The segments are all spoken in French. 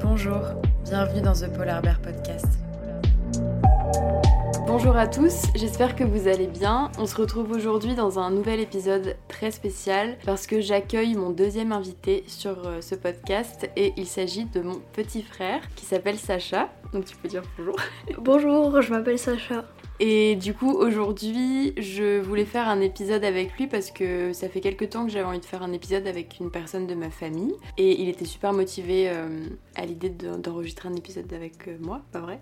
Bonjour, bienvenue dans The Polar Bear Podcast. Bonjour à tous, j'espère que vous allez bien. On se retrouve aujourd'hui dans un nouvel épisode très spécial parce que j'accueille mon deuxième invité sur euh, ce podcast et il s'agit de mon petit frère qui s'appelle Sacha. Donc tu peux dire bonjour. Bonjour, je m'appelle Sacha. Et du coup, aujourd'hui, je voulais faire un épisode avec lui parce que ça fait quelques temps que j'avais envie de faire un épisode avec une personne de ma famille. Et il était super motivé euh, à l'idée de- d'enregistrer un épisode avec euh, moi, pas vrai?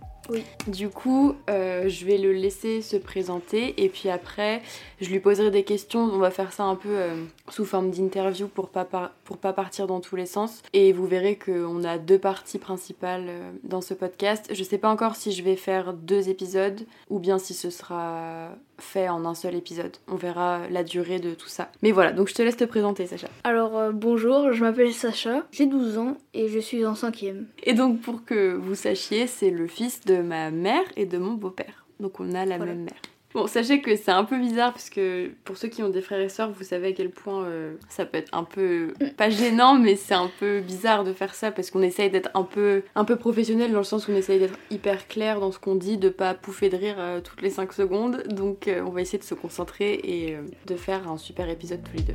Du coup, euh, je vais le laisser se présenter et puis après, je lui poserai des questions. On va faire ça un peu euh, sous forme d'interview pour pas, pour pas partir dans tous les sens. Et vous verrez qu'on a deux parties principales euh, dans ce podcast. Je sais pas encore si je vais faire deux épisodes ou bien si ce sera fait en un seul épisode. On verra la durée de tout ça. Mais voilà, donc je te laisse te présenter, Sacha. Alors euh, bonjour, je m'appelle Sacha, j'ai 12 ans et je suis en cinquième. Et donc, pour que vous sachiez, c'est le fils de ma mère et de mon beau-père. Donc, on a la Voilà. même mère. Bon, sachez que c'est un peu bizarre parce que pour ceux qui ont des frères et sœurs, vous savez à quel point euh, ça peut être un peu pas gênant, mais c'est un peu bizarre de faire ça parce qu'on essaye d'être un peu un peu professionnel dans le sens où on essaye d'être hyper clair dans ce qu'on dit, de pas pouffer de rire euh, toutes les 5 secondes. Donc, euh, on va essayer de se concentrer et de faire un super épisode tous les deux.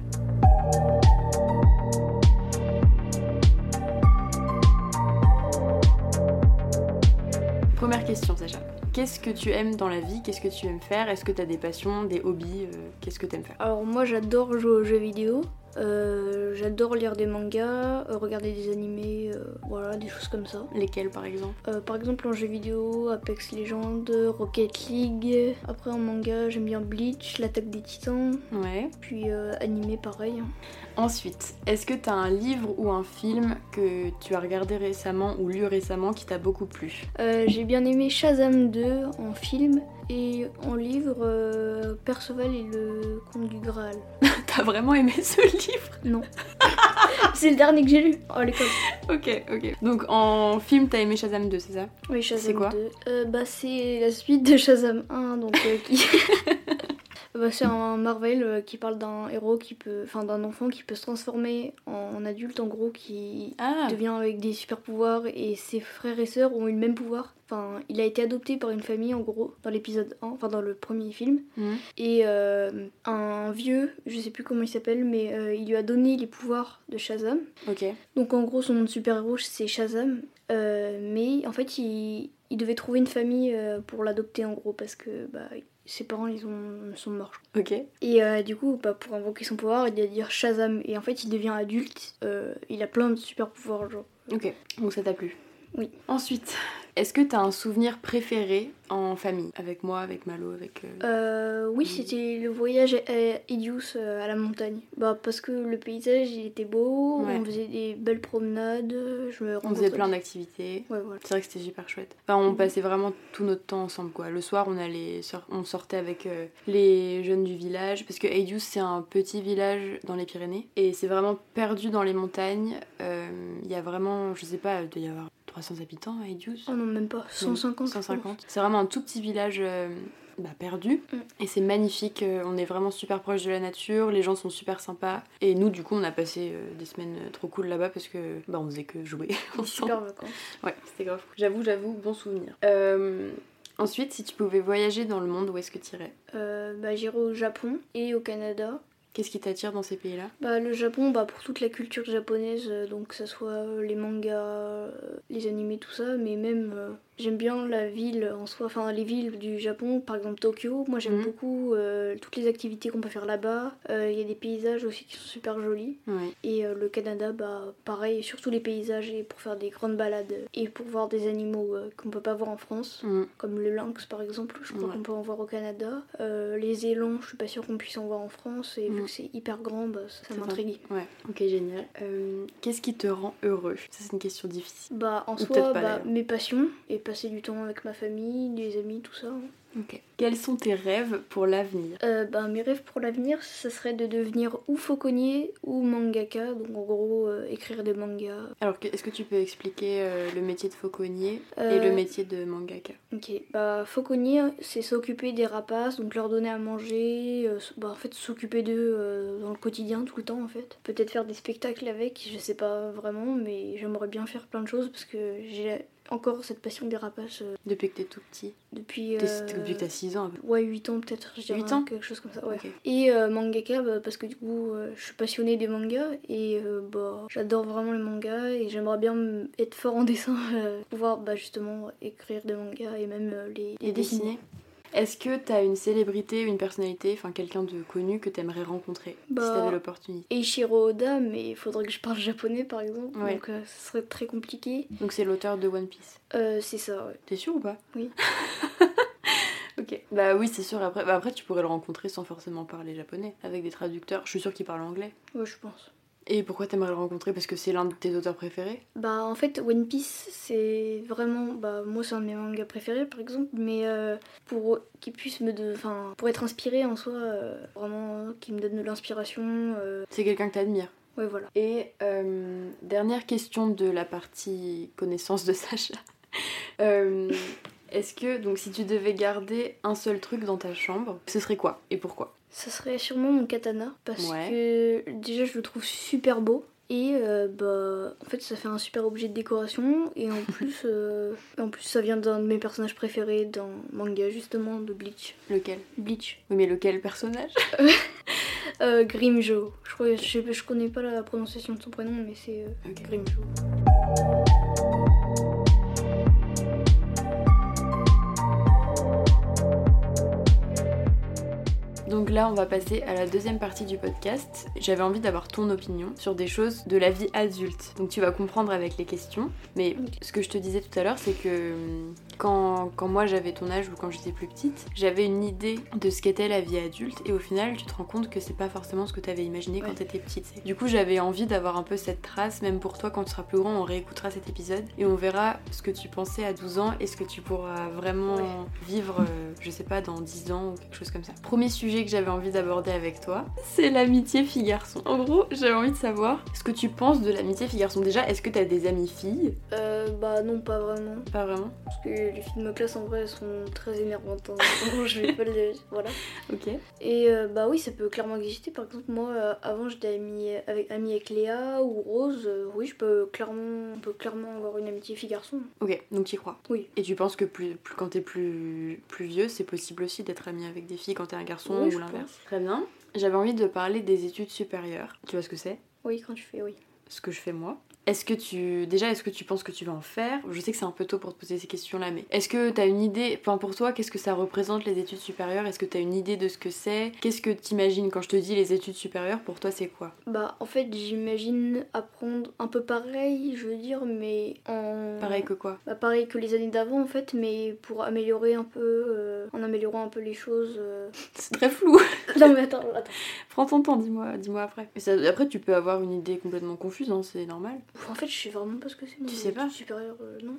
Première question, Sacha. Qu'est-ce que tu aimes dans la vie Qu'est-ce que tu aimes faire? Est-ce que tu as des passions, des hobbies? Euh, Qu'est-ce que tu aimes faire? Alors moi j'adore jouer aux jeux vidéo, euh, j'adore lire des mangas, euh, regarder des animés, euh, voilà, des choses comme ça. Lesquels par exemple par exemple en jeu vidéo, Apex Legends, Rocket League. Après en manga j'aime bien Bleach, l'attaque des titans. Ouais. Puis euh, animé pareil. Ensuite, est-ce que tu as un livre ou un film que tu as regardé récemment ou lu récemment qui t'a beaucoup plu? Euh, j'ai bien aimé Shazam 2 en film et en livre euh, Perceval et le conte du Graal. T'as vraiment aimé ce livre? Non. c'est le dernier que j'ai lu à l'école. Ok, ok. Donc en film, t'as aimé Shazam 2, c'est ça? Oui, Shazam C'est quoi? 2. Euh, bah, c'est la suite de Shazam 1, donc euh, qui. Bah, c'est un Marvel euh, qui parle d'un héros qui peut. Enfin, d'un enfant qui peut se transformer en, adulte, en gros, qui Ah devient avec des super pouvoirs et ses frères et sœurs ont eu le même pouvoir. Enfin, il a été adopté par une famille, en gros, dans l'épisode 1, enfin, dans le premier film. Mhm. Et euh, un vieux, je sais plus comment il s'appelle, mais euh, il lui a donné les pouvoirs de Shazam. Ok. Donc en gros, son nom de super-héros, c'est Shazam. Euh, mais en fait, il, il devait trouver une famille pour l'adopter en gros parce que bah, ses parents ils ont, sont morts. Ok. Et euh, du coup, bah, pour invoquer son pouvoir, il va dire Shazam. Et en fait, il devient adulte. euh, il a plein de super-pouvoirs. Genre. Ok. Donc ça t'a plu Oui. Ensuite, est-ce que t'as un souvenir préféré en famille? Avec moi, avec Malo, avec... euh, Euh, oui, c'était le voyage à Idius euh, à la montagne. Bah, parce que le paysage il était beau, Ouais. on faisait des belles promenades. Je me On faisait plein d'activités. Ouais, voilà. C'est vrai que c'était super chouette. Enfin, on passait vraiment tout notre temps ensemble, quoi. Le soir, on allait, on sortait avec euh, les jeunes du village, parce que Aidius, c'est un petit village dans les Pyrénées, et c'est vraiment perdu dans les montagnes. Euh, Il y a vraiment, je sais pas, il doit y avoir 300 habitants à Aidius. Oh non, même pas. 150. je pense. 150. C'est vraiment un tout petit village euh, bah, perdu. Mm. Et c'est magnifique. euh, on est vraiment super proche de la nature. Les gens sont super sympas. Et nous, du coup, on a passé euh, des semaines trop cool là-bas parce que bah, on faisait que jouer super vacances. Ouais, c'était grave. cool. J'avoue, j'avoue, bon souvenir. Euh, ensuite, si tu pouvais voyager dans le monde, où est-ce que tu irais? Euh, bah, j'irai au Japon et au Canada. Qu'est-ce qui t'attire dans ces pays-là? Bah, le Japon, bah, pour toute la culture japonaise, euh, donc que ce soit euh, les mangas, euh, les animés, tout ça, mais même euh, j'aime bien la ville en soi, enfin les villes du Japon, par exemple Tokyo. Moi j'aime Mhm. beaucoup euh, toutes les activités qu'on peut faire là-bas. Euh, Il y a des paysages aussi qui sont super jolis. Ouais. Et le Canada, bah pareil, surtout les paysages et pour faire des grandes balades et pour voir des animaux qu'on peut pas voir en France. Mm. Comme le lynx par exemple, je crois Ouais. qu'on peut en voir au Canada. Les élans, je suis pas sûre qu'on puisse en voir en France. Et. Que c'est hyper grand, bah, ça, m'intrigue. Ouais, ok, génial. Euh, Qu'est-ce qui te rend heureux? Ça, c'est une question difficile. Bah en Ou soi, pas, bah, mes passions et passer du temps avec ma famille, les amis, tout ça. hein. Ok. Quels sont tes rêves pour l'avenir? Euh, ben, mes rêves pour l'avenir, ce serait de devenir ou fauconnier ou mangaka, donc en gros euh, écrire des mangas. Alors, que- est-ce que tu peux expliquer euh, le métier de fauconnier et le métier de mangaka? Ok, bah fauconnier, c'est s'occuper des rapaces, donc leur donner à manger, euh, bah en fait s'occuper d'eux euh, dans le quotidien tout le temps en fait. Peut-être faire des spectacles avec, je sais pas vraiment, mais j'aimerais bien faire plein de choses parce que j'ai encore cette passion des rapaces euh, Depuis que t'es tout petit depuis... Euh, Depuis que t'as 6 ans. Ouais, 8 ans peut-être, je dirais. 8 ans Quelque chose comme ça, ouais. Et euh, mangaka, bah, parce que du coup, euh, je suis passionnée des mangas et euh, bah, j'adore vraiment les mangas et j'aimerais bien être fort en dessin, pouvoir bah, justement écrire des mangas et même les, les dessiner Est-ce que t'as une célébrité, une personnalité, enfin quelqu'un de connu que t'aimerais rencontrer si Bah, t'avais l'opportunité? Eiichiro Oda, mais il faudrait que je parle japonais par exemple, Ouais. donc euh, ce serait très compliqué. Donc c'est l'auteur de One Piece. Euh, c'est ça, ouais. T'es sûr ou pas? Oui. ok. Bah oui, c'est sûr. Après, bah après, tu pourrais le rencontrer sans forcément parler japonais, avec des traducteurs. Je suis sûre qu'il parle anglais. Ouais, je pense. Et pourquoi t'aimerais le rencontrer? Parce que c'est l'un de tes auteurs préférés? Bah en fait One Piece c'est vraiment bah moi c'est un de mes mangas préférés par exemple mais euh, pour qu'il puisse me de enfin pour être inspiré en soi euh, vraiment qui me donne de l'inspiration euh, C'est quelqu'un que t'admires. ouais voilà. Et dernière question de la partie connaissance de Sacha. Est-ce que, donc, si tu devais garder un seul truc dans ta chambre, ce serait quoi et pourquoi? Ça serait sûrement mon katana parce Ouais. que déjà je le trouve super beau. Et euh, bah en fait ça fait un super objet de décoration. Et en plus euh, en plus ça vient d'un de mes personnages préférés dans manga justement de Bleach. Lequel? Bleach. Oui, mais lequel personnage? Euh, Grimjo. Je crois je, je connais pas la prononciation de son prénom mais c'est euh. Grimjo Donc là, on va passer à la deuxième partie du podcast. J'avais envie d'avoir ton opinion sur des choses de la vie adulte. Donc tu vas comprendre avec les questions. Mais ce que je te disais tout à l'heure, c'est que hum, quand, quand moi j'avais ton âge ou quand j'étais plus petite, j'avais une idée de ce qu'était la vie adulte. Et au final, tu te rends compte que c'est pas forcément ce que tu avais imaginé quand Ouais. t'étais petite. Du coup, j'avais envie d'avoir un peu cette trace, même pour toi quand tu seras plus grand, on réécoutera cet épisode et on verra ce que tu pensais à 12 ans et ce que tu pourras vraiment Ouais. vivre, euh, je sais pas, dans 10 ans ou quelque chose comme ça. Premier sujet que j'avais envie d'aborder avec toi, c'est l'amitié fille-garçon. En gros, j'avais envie de savoir ce que tu penses de l'amitié fille-garçon. Déjà, est-ce que t'as des amies filles? Euh, bah non, pas vraiment. Pas vraiment Parce que les filles de ma classe, en vrai, elles sont très énervantes. hein. Je vais pas le... Voilà. Ok. Et euh, bah oui, ça peut clairement exister. Par exemple, moi, euh, avant, j'étais amie avec, amie avec Léa ou Rose. Euh, oui, je peux clairement, on peut clairement avoir une amitié fille-garçon. Ok, donc tu y crois. Oui. Et tu penses que plus, plus- quand t'es plus, plus vieux, c'est possible aussi d'être ami avec des filles quand t'es un garçon Oui, ou l'inverse Très bien. J'avais envie de parler des études supérieures. Tu vois ce que c'est? Oui, quand tu fais, oui. ce que je fais moi. Est-ce que tu. Déjà, est-ce que tu penses que tu vas en faire? Je sais que c'est un peu tôt pour te poser ces questions-là, mais est-ce que tu as une idée. Enfin, pour toi, qu'est-ce que ça représente les études supérieures? Est-ce que tu as une idée de ce que c'est? Qu'est-ce que t'imagines? Quand je te dis les études supérieures Pour toi, c'est quoi? Bah, en fait, j'imagine apprendre un peu pareil, je veux dire, mais en. Pareil que quoi? Bah, pareil que les années d'avant, en fait, mais pour améliorer un peu. euh, en améliorant un peu les choses. euh. C'est très flou non, mais attends, attends. Prends ton temps, dis-moi dis après. Et ça- après, tu peux avoir une idée complètement confuse, hein, c'est normal. En fait, je sais vraiment pas ce que c'est. Tu sais pas études supérieures, euh, non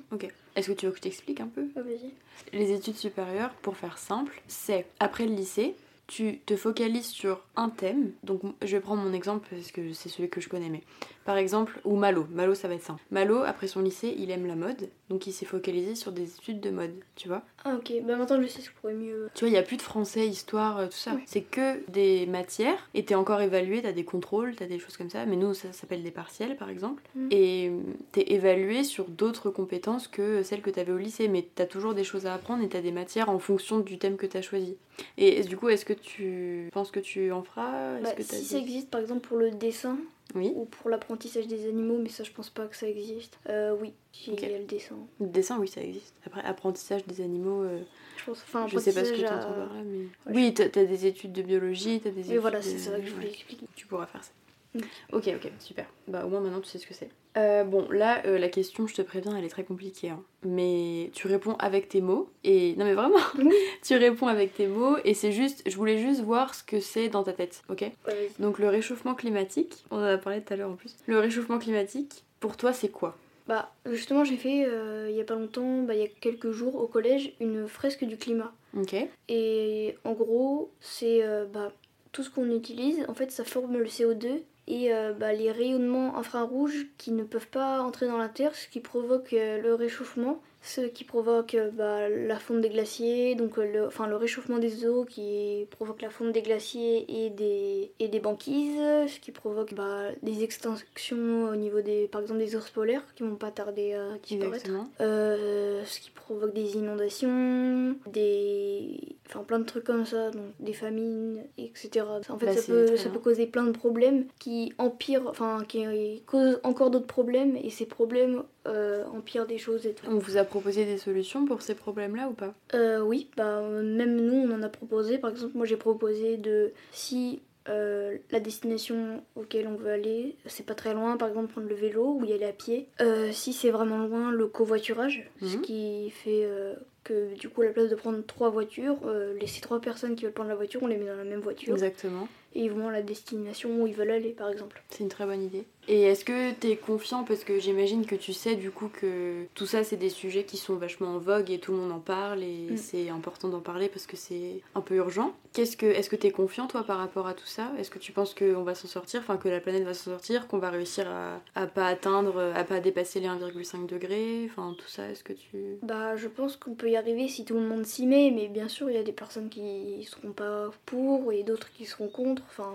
Est-ce que tu veux que je t'explique un peu? Ah, vas-y. Les études supérieures, pour faire simple, c'est après le lycée, tu te focalises sur un thème. Donc je vais prendre mon exemple parce que c'est celui que je connais. Mais par exemple, ou Malo. Malo, ça va être simple. Malo, après son lycée, il aime la mode. Donc il s'est focalisé sur des études de mode, tu vois. Ah, ok. Bah, maintenant, je sais ce que je pourrais mieux. Tu vois, il n'y a plus de français, histoire, euh, tout ça. Oui. C'est que des matières. Et t'es encore évalué, t'as des contrôles, t'as des choses comme ça. Mais nous, ça s'appelle des partiels, par exemple. Mm. Et euh, t'es évalué sur d'autres compétences que celles que t'avais au lycée. Mais t'as toujours des choses à apprendre et t'as des matières en fonction du thème que t'as choisi. Et du coup, est-ce que tu penses que tu en feras? Bah, que si des- ça existe, par exemple, pour le dessin Oui. ou pour l'apprentissage des animaux, mais ça, je pense pas que ça existe. Euh, oui, il y a le dessin. Le dessin, oui, ça existe. Après, apprentissage des animaux, euh, Je pense. Enfin, je sais pas ce que tu entends par là, mais. Ouais, oui, t'as t'as des études de biologie, t'as des études. Oui, voilà, c'est de- ça que je voulais expliquer. Tu pourras faire ça. Mm. Ok, ok, super. Bah au moins maintenant tu sais ce que c'est. Euh, bon, là, euh, la question, je te préviens, elle est très compliquée. hein. Mais tu réponds avec tes mots. Et non mais vraiment, tu réponds avec tes mots. Et c'est juste, je voulais juste voir ce que c'est dans ta tête, ok? Ouais. Donc le réchauffement climatique, on en a parlé tout à l'heure en plus. Le réchauffement climatique, pour toi c'est quoi? Bah, justement, j'ai fait euh, il y a pas longtemps, bah, il y a quelques jours au collège, une fresque du climat. Ok. Et en gros, c'est bah, tout ce qu'on utilise, en fait, ça forme le CO2 et euh, bah, les rayonnements infrarouges qui ne peuvent pas entrer dans la Terre, ce qui provoque euh, le réchauffement, ce qui provoque euh, bah, la fonte des glaciers, donc euh, le, enfin, le réchauffement des eaux qui provoque la fonte des glaciers et des, et des banquises, ce qui provoque bah, des extinctions au niveau des, par exemple, des ours polaires qui vont pas tarder à disparaître. Euh, ce qui provoque des inondations, des. Enfin, plein de trucs comme ça, donc des famines, etc. En fait, Bah, ça, peut, ça peut causer plein de problèmes qui empirent, enfin, qui causent encore d'autres problèmes, et ces problèmes euh, empirent des choses et tout. On vous a proposé des solutions pour ces problèmes-là ou pas? Euh, oui, bah, même nous, on en a proposé. Par exemple, moi, j'ai proposé de. Si. euh, la destination auquel on veut aller, c'est pas très loin, par exemple prendre le vélo ou y aller à pied. Euh, si c'est vraiment loin, le covoiturage, ce Mhm. qui fait euh, que du coup, à la place de prendre trois voitures, les ces trois personnes qui veulent prendre la voiture, on les met dans la même voiture Exactement. Et ils vont à la destination où ils veulent aller, par exemple. C'est une très bonne idée. Et est-ce que t'es confiant parce que j'imagine que tu sais du coup que tout ça c'est des sujets qui sont vachement en vogue et tout le monde en parle et Mm. c'est important d'en parler parce que c'est un peu urgent. Qu'est-ce que est-ce que t'es confiant toi par rapport à tout ça? Est-ce que tu penses qu'on va s'en sortir, enfin que la planète va s'en sortir, qu'on va réussir à, à pas atteindre, à pas dépasser les 1,5 degrés, enfin tout ça Est-ce que tu Bah, je pense qu'on peut y arriver si tout le monde s'y met, mais bien sûr, il y a des personnes qui seront pas pour et d'autres qui seront contre. Enfin,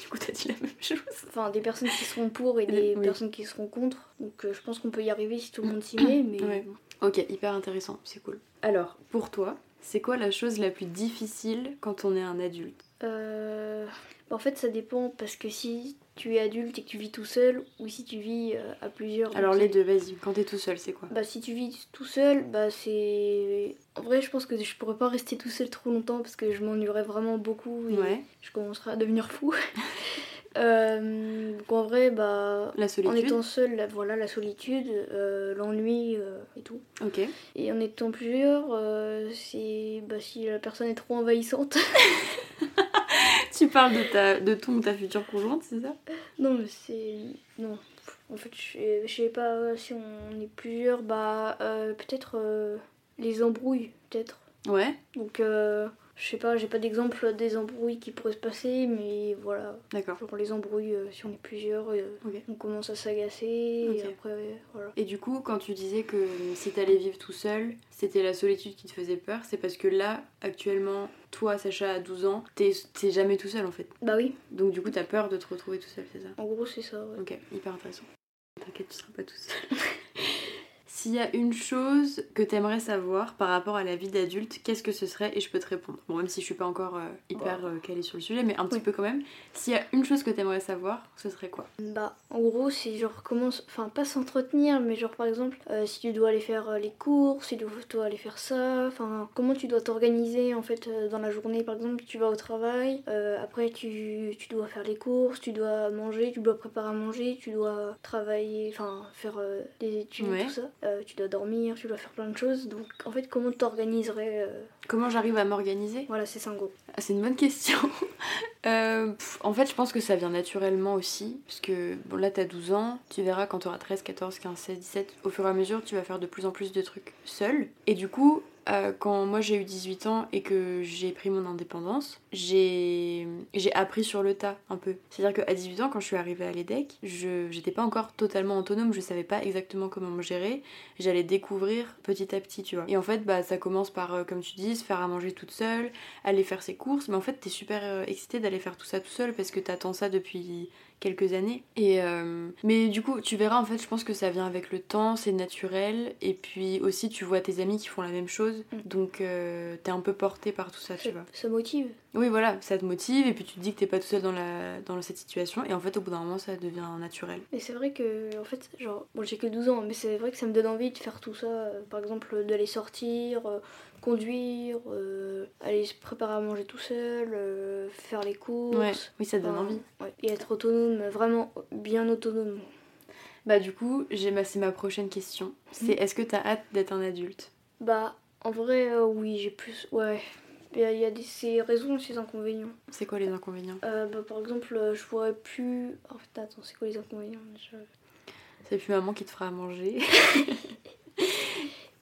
du coup t'as dit la même chose enfin des personnes qui seront pour et des Oui. personnes qui seront contre. Donc, euh, je pense qu'on peut y arriver si tout le monde s'y met, mais Ouais. Ok, hyper intéressant, c'est cool. Alors, pour toi, c'est quoi la chose la plus difficile quand on est un adulte? Euh, bah, en fait, ça dépend parce que si tu es adulte et que tu vis tout seul ou si tu vis euh, à plusieurs. Alors les deux, vas-y, quand t'es tout seul, c'est quoi Bah, si tu vis tout seul, bah, c'est. En vrai, je pense que je pourrais pas rester tout seul trop longtemps parce que je m'ennuierais vraiment beaucoup et Ouais, je commencerai à devenir fou. Euh, donc en vrai, bah. la En étant seul, la- voilà, la solitude, euh, l'ennui et tout. Ok. Et en étant plusieurs, c'est bah, si la personne est trop envahissante. Tu parles de, ta, de ton ou ta future conjointe, c'est ça? Non, mais c'est. Non. En fait, je sais- je sais pas si on est plusieurs, bah euh, peut-être euh, les embrouilles, peut-être. Ouais, Donc, euh, je sais pas, j'ai pas d'exemple des embrouilles qui pourraient se passer, mais voilà. d'accord. Genre les embrouilles, euh, si on est plusieurs, euh, on commence à s'agacer, et après, voilà. Et du coup, quand tu disais que si t'allais vivre tout seul, c'était la solitude qui te faisait peur, c'est parce que là, actuellement, toi, Sacha, à 12 ans, t'es jamais tout seul en fait. Bah oui, Donc du coup, t'as peur de te retrouver tout seul, c'est ça? En gros, c'est ça, ouais. Ok, hyper intéressant. T'inquiète, tu seras pas tout seul. S'il y a une chose que t'aimerais savoir par rapport à la vie d'adulte, qu'est-ce que ce serait? Et je peux te répondre. Bon, même si je suis pas encore euh, hyper euh, calée sur le sujet, mais un petit Oui. peu quand même. S'il y a une chose que t'aimerais savoir, ce serait quoi? Bah, en gros, c'est genre comment. Enfin, pas s'entretenir, mais genre par exemple, euh, si tu dois aller faire les courses, si tu dois aller faire ça, enfin, comment tu dois t'organiser en fait dans la journée? Par exemple, tu vas au travail, après tu, tu dois faire les courses, tu dois manger, tu dois préparer à manger, tu dois travailler, enfin, faire des études, Ouais. tout ça. Euh, tu dois dormir, tu dois faire plein de choses. Donc, en fait, comment t'organiserais euh, Comment j'arrive à m'organiser? Voilà, c'est ça en gros. Ah, C'est une bonne question. Euh, pff, en fait, je pense que ça vient naturellement aussi. Parce que bon, là, t'as 12 ans, tu verras quand t'auras 13, 14, 15, 16, 17, au fur et à mesure, tu vas faire de plus en plus de trucs seul. Et du coup, euh, quand moi j'ai eu 18 ans et que j'ai pris mon indépendance, j'ai appris sur le tas un peu. C'est-à-dire qu'à 18 ans, quand je suis arrivée à l'EDEC, je j'étais pas encore totalement autonome, je savais pas exactement comment me gérer. J'allais découvrir petit à petit, tu vois. Et en fait, bah, ça commence par, euh, comme tu dis, faire à manger toute seule, aller faire ses courses, mais en fait t'es super euh, excitée d'aller faire tout ça tout seul parce que t'attends ça depuis quelques années. Et euh, mais du coup, tu verras en fait, je pense que ça vient avec le temps, c'est naturel, et puis aussi tu vois tes amis qui font la même chose, Mm. donc euh, t'es un peu porté par tout ça, tu vois. ça motive. Oui, voilà, ça te motive, et puis tu te dis que t'es pas tout seul dans la dans cette situation, et en fait au bout d'un moment ça devient naturel. Mais c'est vrai que, en fait, genre, bon, j'ai que 12 ans, mais c'est vrai que ça me donne envie de faire tout ça. euh, par exemple, d'aller sortir, euh, conduire, euh, aller se préparer à manger tout seul, faire les courses. Ouais, oui, ça te donne envie. ouais, Et être autonome, vraiment bien autonome. Bah du coup, j'ai ma c'est ma prochaine question. C'est Mm. est-ce que t'as hâte d'être un adulte? Bah, en vrai, oui, j'ai plus. Ouais. Il y a, des, ses raisons et ses inconvénients. C'est quoi les inconvénients? Euh, bah, par exemple, euh, je pourrais plus. En fait, attends, c'est quoi les inconvénients? Déjà C'est plus maman qui te fera à manger.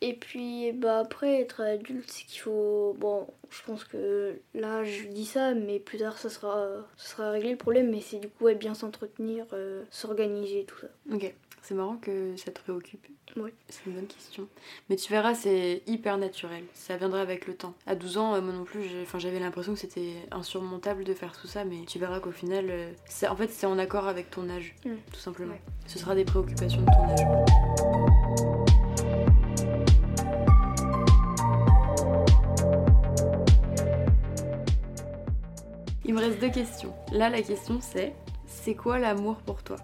Et puis bah après être adulte c'est qu'il faut bon je pense que là je dis ça mais plus tard ça sera ça sera réglé le problème mais c'est du coup être bien s'entretenir, euh, s'organiser tout ça. Ok. C'est marrant que ça te préoccupe. Oui. C'est une bonne question. Mais tu verras, c'est hyper naturel. Ça viendra avec le temps. À 12 ans, euh, moi non plus, j'avais l'impression que c'était insurmontable de faire tout ça, mais tu verras qu'au final, euh, en fait, c'est en accord avec ton âge, Mm. tout simplement. Ouais. Ce sera des préoccupations de ton âge. Il me reste deux questions. Là, la question c'est c'est quoi l'amour pour toi?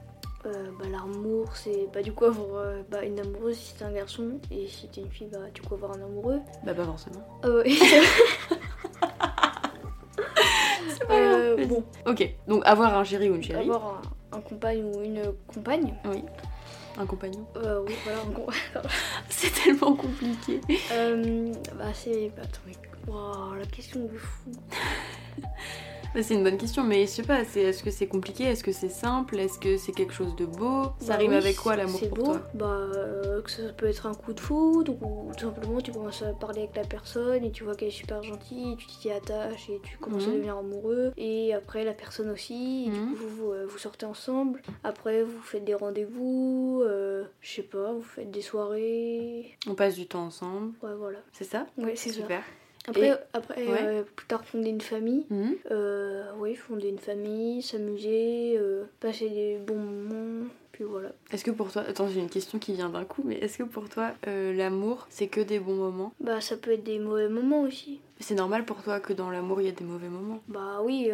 Euh, bah, l'amour c'est bah du coup avoir euh, bah, une amoureuse si t'es un garçon et si t'es une fille bah du coup avoir un amoureux. Bah, pas forcément. Ah ouais. Euh, bon, Ok, donc avoir un chéri ou une chérie. avoir un, un compagne ou une compagne. Oui. Un compagnon. Euh, oui, voilà, un C'est tellement compliqué. Euh, bah c'est. bah, attends, mais. Waouh, la question de fou. Bah, c'est une bonne question, mais je sais pas, est-ce que c'est compliqué? Est-ce que c'est simple? Est-ce que c'est quelque chose de beau? Ça Bah rime oui, avec quoi l'amour C'est pour beau. toi? Bah, euh, que ça peut être un coup de foudre ou tout simplement tu commences à parler avec la personne et tu vois qu'elle est super gentille, tu t'y attaches et tu commences Mhm. à devenir amoureux. Et après la personne aussi, et du Mhm. coup vous, vous, euh, vous sortez ensemble. Après vous faites des rendez-vous, euh, je sais pas, vous faites des soirées. On passe du temps ensemble, Ouais, voilà. c'est ça? Ouais, c'est ça. Après, Et- après Ouais. euh, plus tard fonder une famille. Mhm. Euh, oui, fonder une famille, s'amuser, euh, passer des bons moments, puis voilà. Est-ce que pour toi, attends, j'ai une question qui vient d'un coup, mais est-ce que pour toi, l'amour, c'est que des bons moments? Bah, ça peut être des mauvais moments aussi. C'est normal pour toi que dans l'amour, il y a des mauvais moments? Bah oui,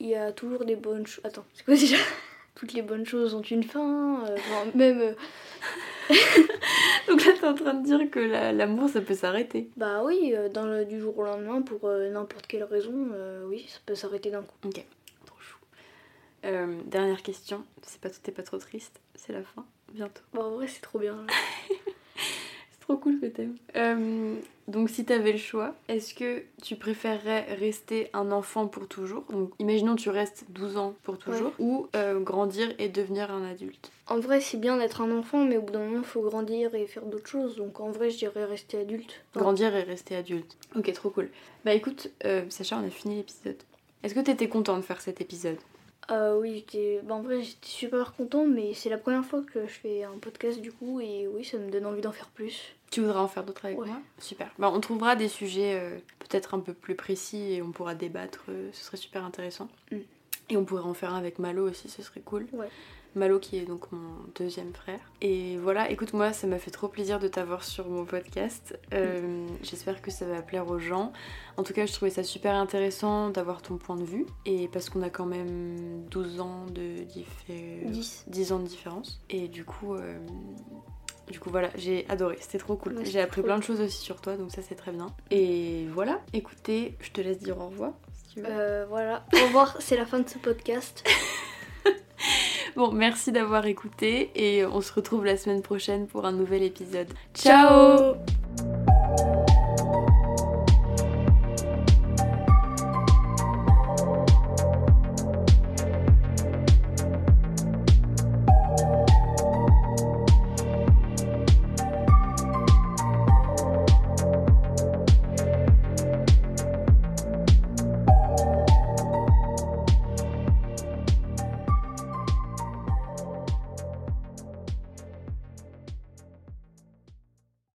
il y a toujours des bonnes choses. Attends, c'est quoi déjà? Toutes les bonnes choses ont une fin, enfin, même. Donc là, t'es en train de dire que la- l'amour, ça peut s'arrêter. bah oui, euh, dans le, du jour au lendemain, pour euh, n'importe quelle raison, euh, oui, ça peut s'arrêter d'un coup. Ok, trop chou. Euh, dernière question, c'est pas, t'es pas trop triste, c'est la fin, bientôt. Bah en vrai, c'est trop bien. Trop cool que t'aimes. Euh, donc si t'avais le choix, est-ce que tu préférerais rester un enfant pour toujours? Donc imaginons tu restes 12 ans pour toujours, ou euh, grandir et devenir un adulte En vrai, c'est bien d'être un enfant, mais au bout d'un moment, il faut grandir et faire d'autres choses. Donc en vrai, je dirais rester adulte. Grandir et rester adulte. Ok, trop cool. Bah écoute, euh, Sacha, on a fini l'épisode. Est-ce que t'étais content de faire cet épisode? Euh, oui, j'étais... Bah, en vrai, j'étais super content, mais c'est la première fois que je fais un podcast du coup, et oui, ça me donne envie d'en faire plus. Tu voudrais en faire d'autres avec Ouais. moi Super. Bah, on trouvera des sujets euh, peut-être un peu plus précis et on pourra débattre. euh, ce serait super intéressant. Mm. Et on pourrait en faire un avec Malo aussi, ce serait cool. Ouais. Malo qui est donc mon deuxième frère. Et voilà, écoute moi, ça m'a fait trop plaisir de t'avoir sur mon podcast. Euh, J'espère que ça va plaire aux gens. En tout cas, je trouvais ça super intéressant d'avoir ton point de vue. Et parce qu'on a quand même 12 ans de différence. 10. 10 ans de différence. Et du coup, euh, du coup voilà, j'ai adoré, c'était trop cool. Ouais, j'ai appris plein de choses aussi sur toi, donc ça c'est très bien. Et voilà, écoutez, je te laisse dire au revoir. si tu veux. Euh, voilà. Au revoir, c'est la fin de ce podcast. Bon, merci d'avoir écouté et on se retrouve la semaine prochaine pour un nouvel épisode. Ciao